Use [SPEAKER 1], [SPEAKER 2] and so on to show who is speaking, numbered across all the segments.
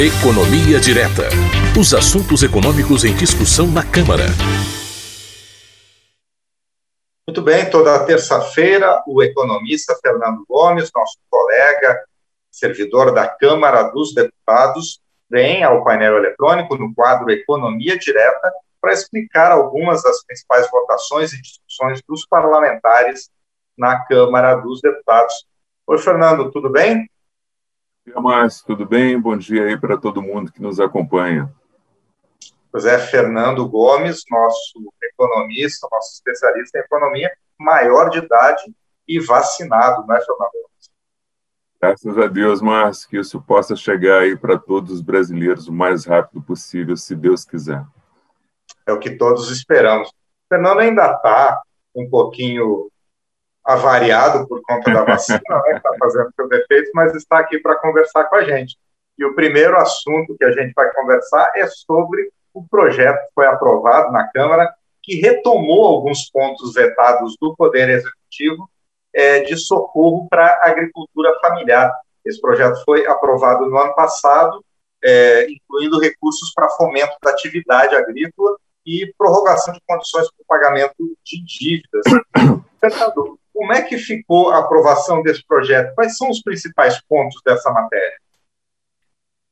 [SPEAKER 1] Economia Direta. Os assuntos econômicos em discussão na Câmara.
[SPEAKER 2] Muito bem, toda terça-feira, o economista Fernando Gomes, nosso colega, servidor da Câmara dos Deputados, vem ao painel eletrônico no quadro Economia Direta para explicar algumas das principais votações e discussões dos parlamentares na Câmara dos Deputados. Oi, Fernando, tudo bem?
[SPEAKER 3] Dia, Márcio, tudo bem? Bom dia aí para todo mundo que nos acompanha.
[SPEAKER 2] Pois é, Fernando Gomes, nosso economista, nosso especialista em economia, maior de idade e vacinado, não é, Fernando?
[SPEAKER 3] Graças a Deus, Márcio, que isso possa chegar aí para todos os brasileiros o mais rápido possível, se Deus quiser.
[SPEAKER 2] É o que todos esperamos. Fernando ainda está um pouquinho avariado por conta da vacina, né, que está fazendo seus efeitos, mas está aqui para conversar com a gente. E o primeiro assunto que a gente vai conversar é sobre o projeto que foi aprovado na Câmara, que retomou alguns pontos vetados do Poder Executivo é, de socorro para a agricultura familiar. Esse projeto foi aprovado no ano passado, é, incluindo recursos para fomento da atividade agrícola e prorrogação de condições para o pagamento de dívidas. Fernando, como é que ficou a aprovação desse projeto? Quais são os principais pontos dessa matéria?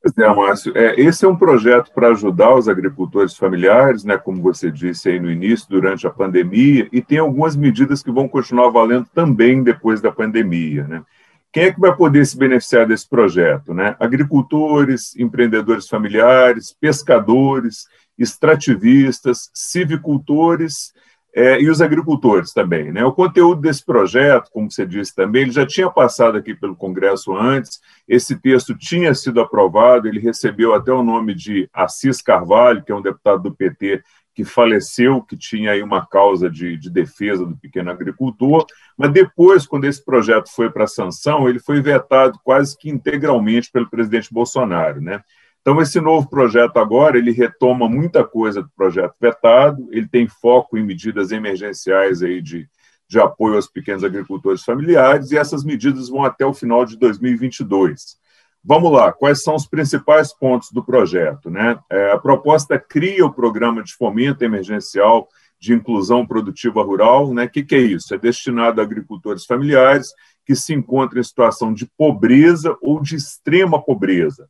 [SPEAKER 3] Pois é, Márcio. É, esse é um projeto para ajudar os agricultores familiares, né, como você disse aí no início, durante a pandemia, e tem algumas medidas que vão continuar valendo também depois da pandemia. Né? Quem é que vai poder se beneficiar desse projeto? Né? Agricultores, empreendedores familiares, pescadores, extrativistas, civicultores é, e os agricultores também. Né? O conteúdo desse projeto, como você disse também, ele já tinha passado aqui pelo Congresso antes, esse texto tinha sido aprovado, ele recebeu até o nome de Assis Carvalho, que é um deputado do PT que faleceu, que tinha aí uma causa de, de defesa do pequeno agricultor, mas depois, quando esse projeto foi para sanção, ele foi vetado quase que integralmente pelo presidente Bolsonaro, né? Então, esse novo projeto agora, ele retoma muita coisa do projeto vetado, ele tem foco em medidas emergenciais aí de, de apoio aos pequenos agricultores familiares, e essas medidas vão até o final de 2022. Vamos lá, quais são os principais pontos do projeto? Né? É, a proposta cria o programa de fomento emergencial de inclusão produtiva rural. Né? O que, que é isso? É destinado a agricultores familiares que se encontram em situação de pobreza ou de extrema pobreza.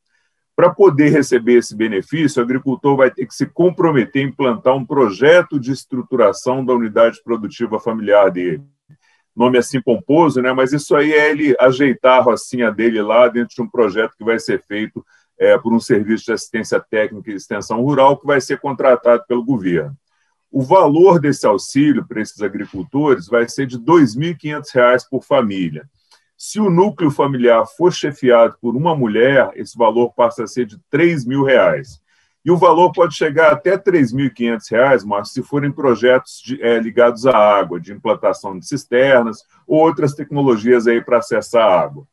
[SPEAKER 3] Para poder receber esse benefício, o agricultor vai ter que se comprometer a implantar um projeto de estruturação da unidade produtiva familiar dele. Nome assim pomposo, né? mas isso aí é ele ajeitar a rocinha dele lá dentro de um projeto que vai ser feito é, por um serviço de assistência técnica e extensão rural que vai ser contratado pelo governo. O valor desse auxílio para esses agricultores vai ser de R$ 2.500 por família. Se o núcleo familiar for chefiado por uma mulher, esse valor passa a ser de 3 mil reais. E o valor pode chegar até R$ 3.500, mas se forem projetos de, é, ligados à água, de implantação de cisternas ou outras tecnologias aí para acessar a água.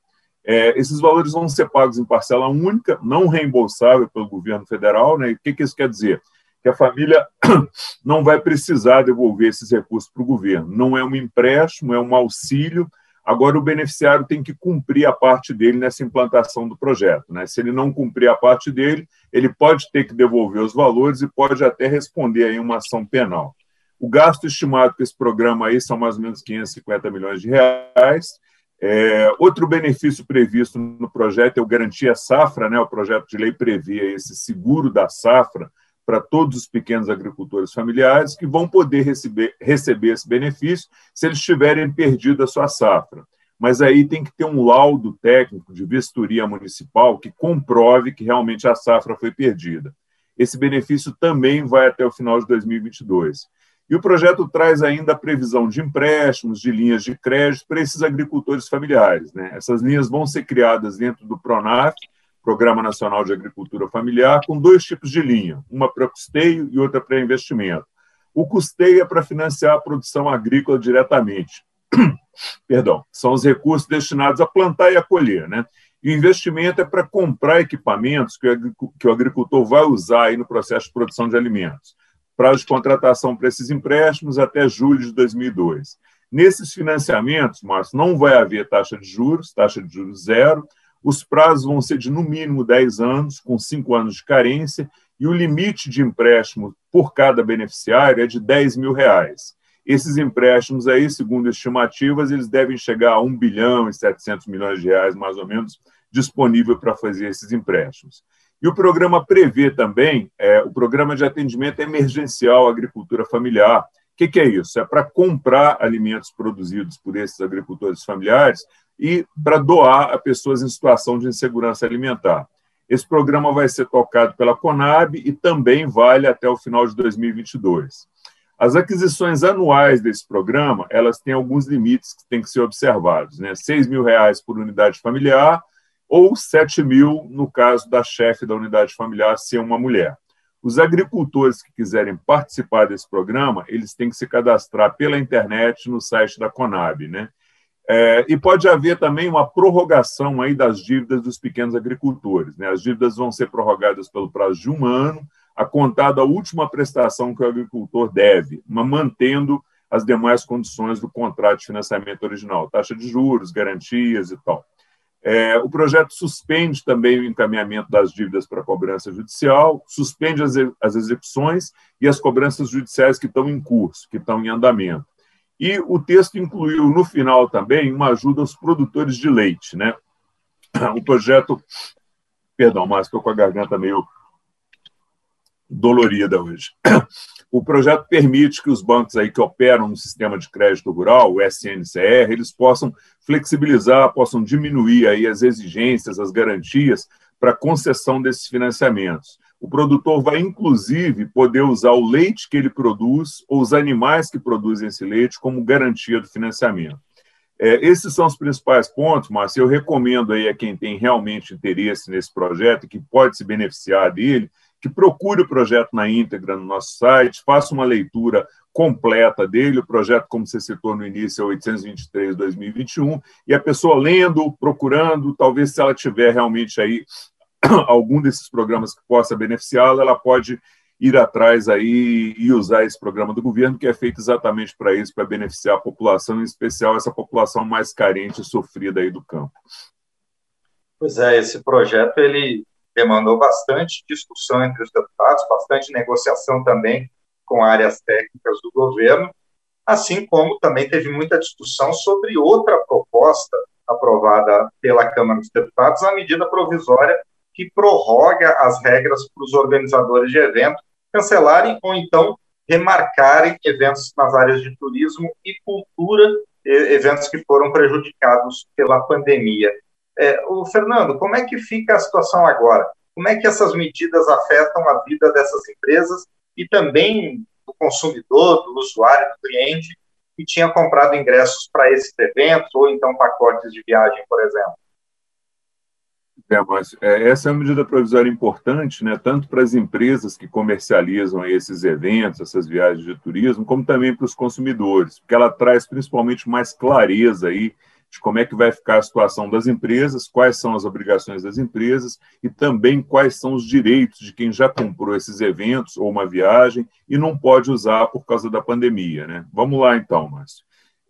[SPEAKER 3] É, esses valores vão ser pagos em parcela única, não reembolsável pelo governo federal. Né? E o que, que isso quer dizer? Que a família não vai precisar devolver esses recursos para o governo. Não é um empréstimo, é um auxílio Agora, o beneficiário tem que cumprir a parte dele nessa implantação do projeto. Né? Se ele não cumprir a parte dele, ele pode ter que devolver os valores e pode até responder aí uma ação penal. O gasto estimado para esse programa aí são mais ou menos 550 milhões de reais. É, outro benefício previsto no projeto é o Garantia Safra, né? o projeto de lei prevê esse seguro da safra para todos os pequenos agricultores familiares que vão poder receber, receber esse benefício se eles tiverem perdido a sua safra. Mas aí tem que ter um laudo técnico de vistoria municipal que comprove que realmente a safra foi perdida. Esse benefício também vai até o final de 2022. E o projeto traz ainda a previsão de empréstimos, de linhas de crédito para esses agricultores familiares. Né? Essas linhas vão ser criadas dentro do PRONAF, Programa Nacional de Agricultura Familiar, com dois tipos de linha, uma para custeio e outra para investimento. O custeio é para financiar a produção agrícola diretamente. Perdão, são os recursos destinados a plantar e a colher, né? E o investimento é para comprar equipamentos que o agricultor vai usar aí no processo de produção de alimentos. Prazo de contratação para esses empréstimos até julho de 2002. Nesses financiamentos, Márcio, não vai haver taxa de juros, taxa de juros zero, Os prazos vão ser de no mínimo 10 anos, com 5 anos de carência, e o limite de empréstimo por cada beneficiário é de 10 mil reais. Esses empréstimos aí, segundo estimativas, eles devem chegar a 1 bilhão e 700 milhões de reais, mais ou menos, disponível para fazer esses empréstimos. E o programa prevê também é, o programa de atendimento emergencial à agricultura familiar. O que, que é isso? É para comprar alimentos produzidos por esses agricultores familiares e para doar a pessoas em situação de insegurança alimentar. Esse programa vai ser tocado pela Conab e também vale até o final de 2022. As aquisições anuais desse programa, elas têm alguns limites que têm que ser observados, né? 6 mil reais por unidade familiar ou 7 mil no caso da chefe da unidade familiar ser uma mulher. Os agricultores que quiserem participar desse programa, eles têm que se cadastrar pela internet no site da Conab, né? É, e pode haver também uma prorrogação aí das dívidas dos pequenos agricultores. Né? As dívidas vão ser prorrogadas pelo prazo de um ano, a contar da última prestação que o agricultor deve, mantendo as demais condições do contrato de financiamento original, taxa de juros, garantias e tal. É, o projeto suspende também o encaminhamento das dívidas para cobrança judicial, suspende as, as execuções e as cobranças judiciais que estão em curso, que estão em andamento. E o texto incluiu, no final também, uma ajuda aos produtores de leite. Né? O projeto. Perdão, mas estou com a garganta meio dolorida hoje. O projeto permite que os bancos aí que operam no sistema de crédito rural, o SNCR, eles possam flexibilizar, possam diminuir aí as exigências, as garantias para concessão desses financiamentos. O produtor vai, inclusive, poder usar o leite que ele produz ou os animais que produzem esse leite como garantia do financiamento. É, esses são os principais pontos, Márcio. Eu recomendo aí a quem tem realmente interesse nesse projeto e que pode se beneficiar dele, que procure o projeto na íntegra no nosso site, faça uma leitura completa dele. O projeto, como você citou no início, é 823-2021, e a pessoa lendo, procurando, talvez se ela tiver realmente aí algum desses programas que possa beneficiá-la, ela pode ir atrás aí e usar esse programa do governo, que é feito exatamente para isso, para beneficiar a população, em especial essa população mais carente e sofrida aí do campo.
[SPEAKER 2] Pois é, esse projeto ele demandou bastante discussão entre os deputados, bastante negociação também com áreas técnicas do governo, assim como também teve muita discussão sobre outra proposta aprovada pela Câmara dos Deputados, a medida provisória que prorroga as regras para os organizadores de eventos cancelarem ou então remarcarem eventos nas áreas de turismo e cultura, eventos que foram prejudicados pela pandemia. É, o Fernando, como é que fica a situação agora? Como é que essas medidas afetam a vida dessas empresas e também do consumidor, do usuário, do cliente que tinha comprado ingressos para esses eventos ou então pacotes de viagem, por exemplo?
[SPEAKER 3] É, mas é, essa é uma medida provisória importante, né, tanto para as empresas que comercializam esses eventos, essas viagens de turismo, como também para os consumidores, porque ela traz principalmente mais clareza aí de como é que vai ficar a situação das empresas, quais são as obrigações das empresas e também quais são os direitos de quem já comprou esses eventos ou uma viagem e não pode usar por causa da pandemia. Né? Vamos lá então, Márcio.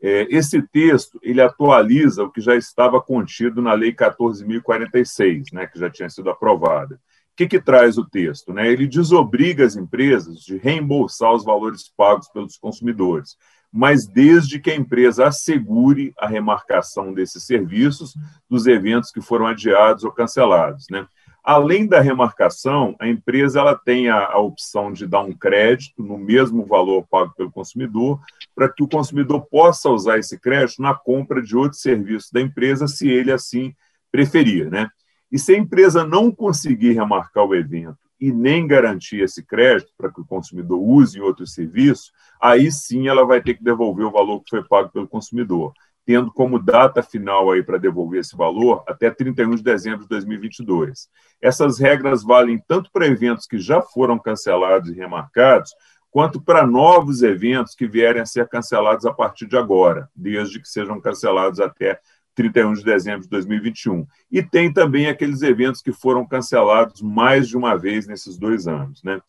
[SPEAKER 3] É, esse texto ele atualiza o que já estava contido na Lei 14.046, né, que já tinha sido aprovada. O que, que traz o texto? Né? Ele desobriga as empresas de reembolsar os valores pagos pelos consumidores, mas desde que a empresa assegure a remarcação desses serviços dos eventos que foram adiados ou cancelados. Né? Além da remarcação, a empresa ela tem a, a, opção de dar um crédito no mesmo valor pago pelo consumidor, para que o consumidor possa usar esse crédito na compra de outros serviços da empresa, se ele assim preferir. Né? E se a empresa não conseguir remarcar o evento e nem garantir esse crédito para que o consumidor use em outro serviço, aí sim ela vai ter que devolver o valor que foi pago pelo consumidor tendo como data final aí para devolver esse valor até 31 de dezembro de 2022. Essas regras valem tanto para eventos que já foram cancelados e remarcados, quanto para novos eventos que vierem a ser cancelados a partir de agora, desde que sejam cancelados até 31 de dezembro de 2021. E tem também aqueles eventos que foram cancelados mais de uma vez nesses dois anos, né?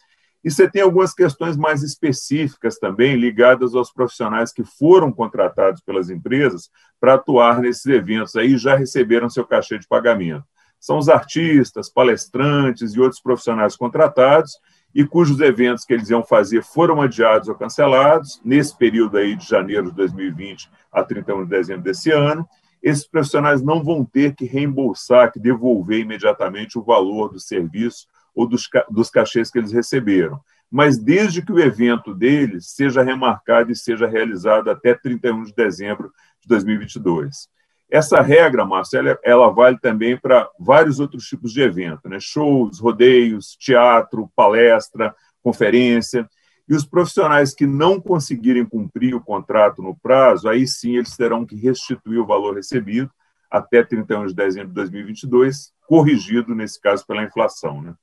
[SPEAKER 3] E você tem algumas questões mais específicas também ligadas aos profissionais que foram contratados pelas empresas para atuar nesses eventos aí já receberam seu cachê de pagamento. são os artistas, palestrantes e outros profissionais contratados, e cujos eventos que eles iam fazer foram adiados ou cancelados, nesse período aí de janeiro de 2020 a 31 de dezembro desse ano, esses profissionais não vão ter que reembolsar, que devolver imediatamente o valor do serviço ou dos, dos cachês que eles receberam. Mas desde que o evento deles seja remarcado e seja realizado até 31 de dezembro de 2022. Essa regra, Marcelo, ela vale também para vários outros tipos de evento, né? shows, rodeios, teatro, palestra, conferência. E os profissionais que não conseguirem cumprir o contrato no prazo, aí sim eles terão que restituir o valor recebido até 31 de dezembro de 2022, corrigido, nesse caso, pela inflação. Né?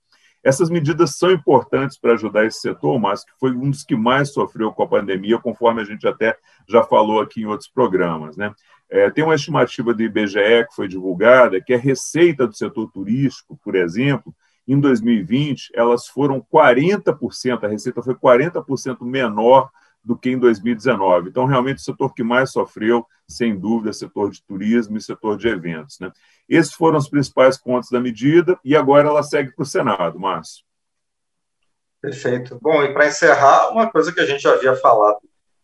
[SPEAKER 3] Essas medidas são importantes para ajudar esse setor, mas que foi um dos que mais sofreu com a pandemia, conforme a gente até já falou aqui em outros programas. Né? É, tem uma estimativa do IBGE que foi divulgada que a receita do setor turístico, por exemplo, em 2020, elas foram 40%, a receita foi 40% menor do que em 2019. Então, realmente, o setor que mais sofreu, sem dúvida, é o setor de turismo e setor de eventos. Né? Esses foram os principais pontos da medida e agora ela segue para o Senado, Márcio.
[SPEAKER 2] Perfeito. Bom, e para encerrar, uma coisa que a gente já havia falado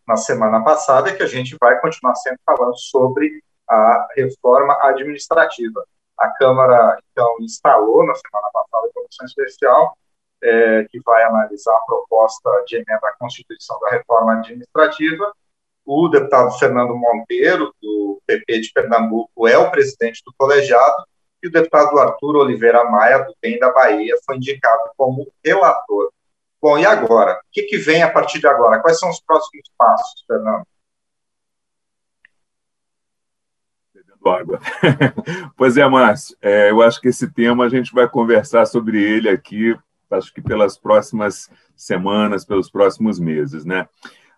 [SPEAKER 2] na semana passada é que a gente vai continuar sempre falando sobre a reforma administrativa. A Câmara, então, instalou na semana passada a comissão especial é, que vai analisar a proposta de emenda à Constituição da reforma administrativa. O deputado Fernando Monteiro, do PP de Pernambuco, é o presidente do colegiado, e o deputado Arthur Oliveira Maia, do BEM da Bahia, foi indicado como relator. Bom, e agora? O que, que vem a partir de agora? Quais são os próximos passos, Fernando?
[SPEAKER 3] Água. pois é, Márcio, é, eu acho que esse tema a gente vai conversar sobre ele aqui, acho que pelas próximas semanas, pelos próximos meses, né?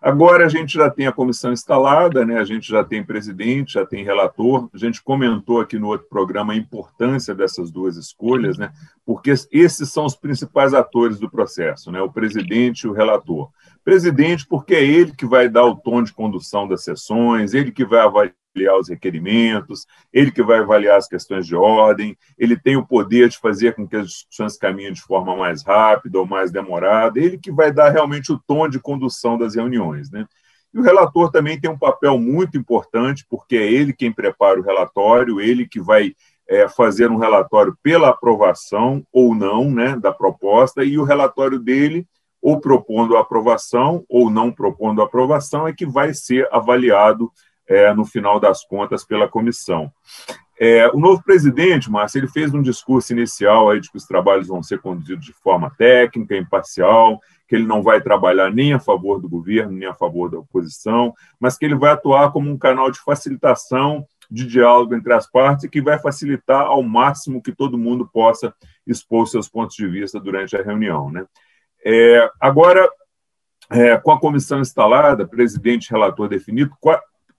[SPEAKER 3] Agora a gente já tem a comissão instalada, né? a gente já tem presidente, já tem relator. A gente comentou aqui no outro programa a importância dessas duas escolhas, né? porque esses são os principais atores do processo, né? o presidente e o relator. Presidente, porque é ele que vai dar o tom de condução das sessões, ele que vai avaliar avaliar os requerimentos, ele que vai avaliar as questões de ordem, ele tem o poder de fazer com que as discussões caminhem de forma mais rápida ou mais demorada, ele que vai dar realmente o tom de condução das reuniões. Né? E o relator também tem um papel muito importante, porque é ele quem prepara o relatório, ele que vai é, fazer um relatório pela aprovação ou não né, da proposta, e o relatório dele, ou propondo a aprovação ou não propondo a aprovação, é que vai ser avaliado é, no final das contas, pela comissão. É, o novo presidente, Márcio, ele fez um discurso inicial aí de que os trabalhos vão ser conduzidos de forma técnica, imparcial, que ele não vai trabalhar nem a favor do governo, nem a favor da oposição, mas que ele vai atuar como um canal de facilitação de diálogo entre as partes e que vai facilitar ao máximo que todo mundo possa expor seus pontos de vista durante a reunião. Né? É, agora, é, com a comissão instalada, presidente relator definido,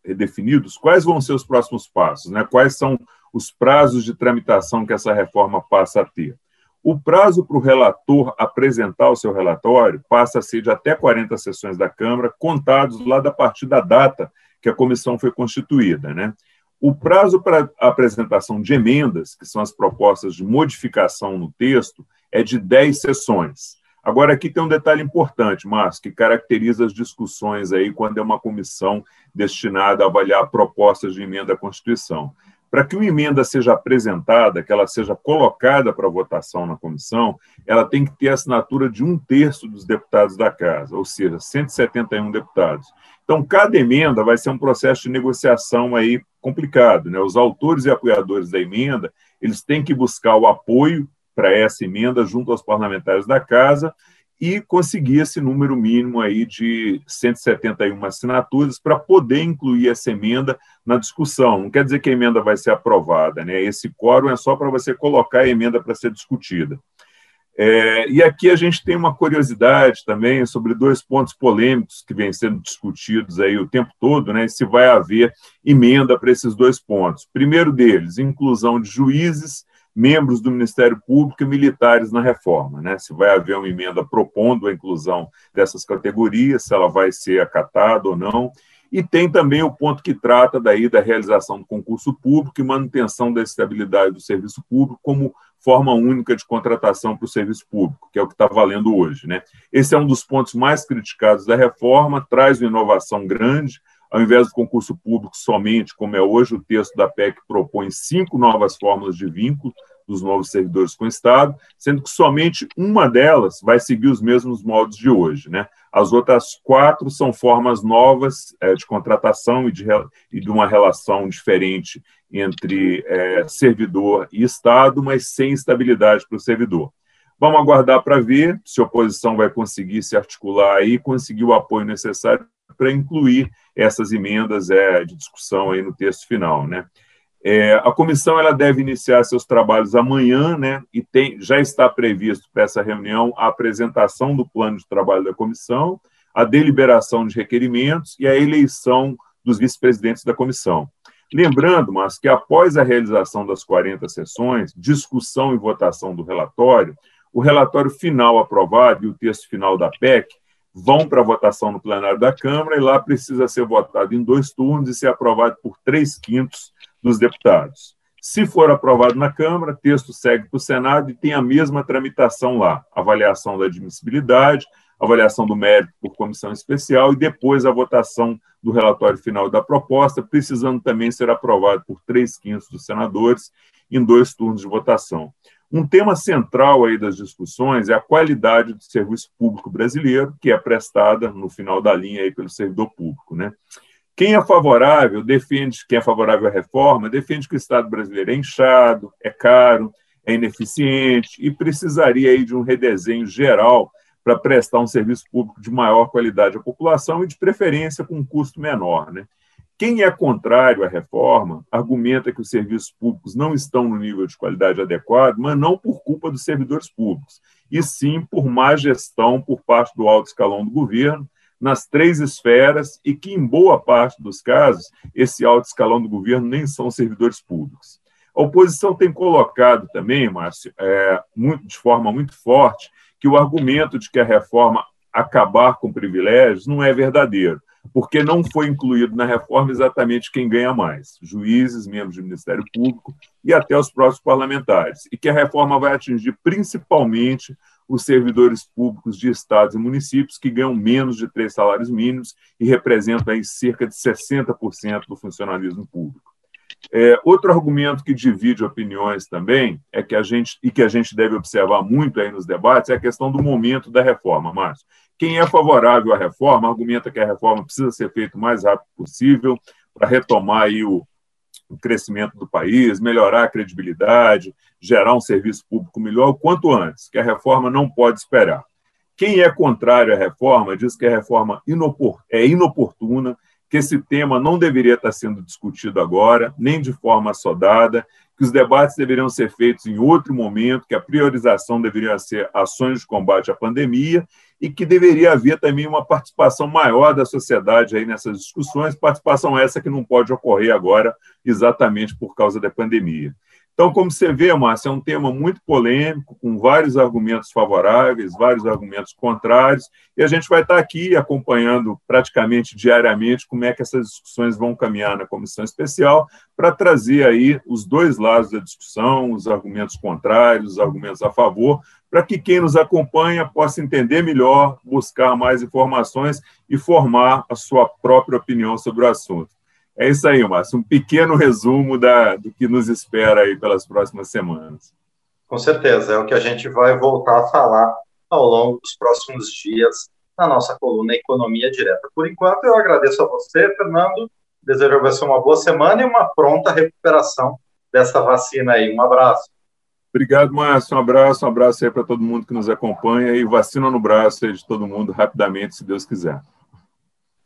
[SPEAKER 3] definidos, quais vão ser os próximos passos, né? quais são os prazos de tramitação que essa reforma passa a ter. O prazo para o relator apresentar o seu relatório passa a ser de até 40 sessões da Câmara, contados lá da partir da data que a comissão foi constituída. Né? O prazo para a apresentação de emendas, que são as propostas de modificação no texto, é de 10 sessões. Agora, aqui tem um detalhe importante, Márcio, que caracteriza as discussões aí quando é uma comissão destinada a avaliar propostas de emenda à Constituição. Para que uma emenda seja apresentada, que ela seja colocada para votação na comissão, ela tem que ter a assinatura de um terço dos deputados da casa, ou seja, 171 deputados. Então, cada emenda vai ser um processo de negociação aí complicado. Né? Os autores e apoiadores da emenda, eles têm que buscar o apoio para essa emenda junto aos parlamentares da casa e conseguir esse número mínimo aí de 171 assinaturas para poder incluir essa emenda na discussão. Não quer dizer que a emenda vai ser aprovada, né? Esse quórum é só para você colocar a emenda para ser discutida. É, e aqui a gente tem uma curiosidade também sobre dois pontos polêmicos que vêm sendo discutidos aí o tempo todo, né? Se vai haver emenda para esses dois pontos. Primeiro deles, inclusão de juízes membros do Ministério Público e militares na reforma, né? Se vai haver uma emenda propondo a inclusão dessas categorias, se ela vai ser acatada ou não. E tem também o ponto que trata daí da realização do concurso público e manutenção da estabilidade do serviço público como forma única de contratação para o serviço público, que é o que está valendo hoje. Né? Esse é um dos pontos mais criticados da reforma, traz uma inovação grande, ao invés do concurso público somente, como é hoje, o texto da PEC propõe cinco novas fórmulas de vínculo dos novos servidores com o Estado, sendo que somente uma delas vai seguir os mesmos moldes de hoje. Né? As outras quatro são formas novas é, de contratação e de, e de, uma relação diferente entre é, servidor e Estado, mas sem estabilidade para o servidor. Vamos aguardar para ver se a oposição vai conseguir se articular e conseguir o apoio necessário para incluir essas emendas é, de discussão aí no texto final. Né? É, a comissão ela deve iniciar seus trabalhos amanhã, né? E tem, já está previsto para essa reunião a apresentação do plano de trabalho da comissão, a deliberação de requerimentos e a eleição dos vice-presidentes da comissão. Lembrando, mas que após a realização das 40 sessões, discussão e votação do relatório, o relatório final aprovado e o texto final da PEC vão para votação no plenário da Câmara e lá precisa ser votado em dois turnos e ser aprovado por três quintos dos deputados. Se for aprovado na Câmara, texto segue para o Senado e tem a mesma tramitação lá: avaliação da admissibilidade, avaliação do mérito por comissão especial e depois a votação do relatório final da proposta, precisando também ser aprovado por três quintos dos senadores em dois turnos de votação. Um tema central aí das discussões é a qualidade do serviço público brasileiro, que é prestada no final da linha aí pelo servidor público, né? Quem é favorável, defende, quem é favorável à reforma, defende que o Estado brasileiro é inchado, é caro, é ineficiente e precisaria aí de um redesenho geral para prestar um serviço público de maior qualidade à população e, de preferência, com um custo menor. Né? Quem é contrário à reforma argumenta que os serviços públicos não estão no nível de qualidade adequado, mas não por culpa dos servidores públicos, e sim por má gestão por parte do alto escalão do governo, nas três esferas e que, em boa parte dos casos, esse alto escalão do governo nem são servidores públicos. A oposição tem colocado também, Márcio, é, muito, de forma muito forte, que o argumento de que a reforma acabar com privilégios não é verdadeiro, porque não foi incluído na reforma exatamente quem ganha mais, juízes, membros do Ministério Público e até os próprios parlamentares, e que a reforma vai atingir principalmente os servidores públicos de estados e municípios que ganham menos de três salários mínimos e representam aí cerca de 60% do funcionalismo público. É, outro argumento que divide opiniões também é que a gente e que a gente deve observar muito aí nos debates é a questão do momento da reforma, Márcio. Quem é favorável à reforma argumenta que a reforma precisa ser feita o mais rápido possível para retomar aí o, o crescimento do país, melhorar a credibilidade, gerar um serviço público melhor o quanto antes, que a reforma não pode esperar. Quem é contrário à reforma diz que a reforma é inoportuna, que esse tema não deveria estar sendo discutido agora, nem de forma assodada, que os debates deveriam ser feitos em outro momento, que a priorização deveria ser ações de combate à pandemia e que deveria haver também uma participação maior da sociedade aí nessas discussões, participação essa que não pode ocorrer agora exatamente por causa da pandemia. Então, como você vê, Márcia, é um tema muito polêmico, com vários argumentos favoráveis, vários argumentos contrários, e a gente vai estar aqui acompanhando praticamente diariamente como é que essas discussões vão caminhar na comissão especial, para trazer aí os dois lados da discussão, os argumentos contrários, os argumentos a favor, para que quem nos acompanha possa entender melhor, buscar mais informações e formar a sua própria opinião sobre o assunto. É isso aí, Márcio. Um pequeno resumo da, do que nos espera aí pelas próximas semanas.
[SPEAKER 2] Com certeza, é o que a gente vai voltar a falar ao longo dos próximos dias na nossa coluna Economia Direta. Por enquanto, eu agradeço a você, Fernando. Desejo a você uma boa semana e uma pronta recuperação dessa vacina aí. Um abraço.
[SPEAKER 3] Obrigado, Márcio. Um abraço, um abraço aí para todo mundo que nos acompanha e vacina no braço aí de todo mundo rapidamente, se Deus quiser.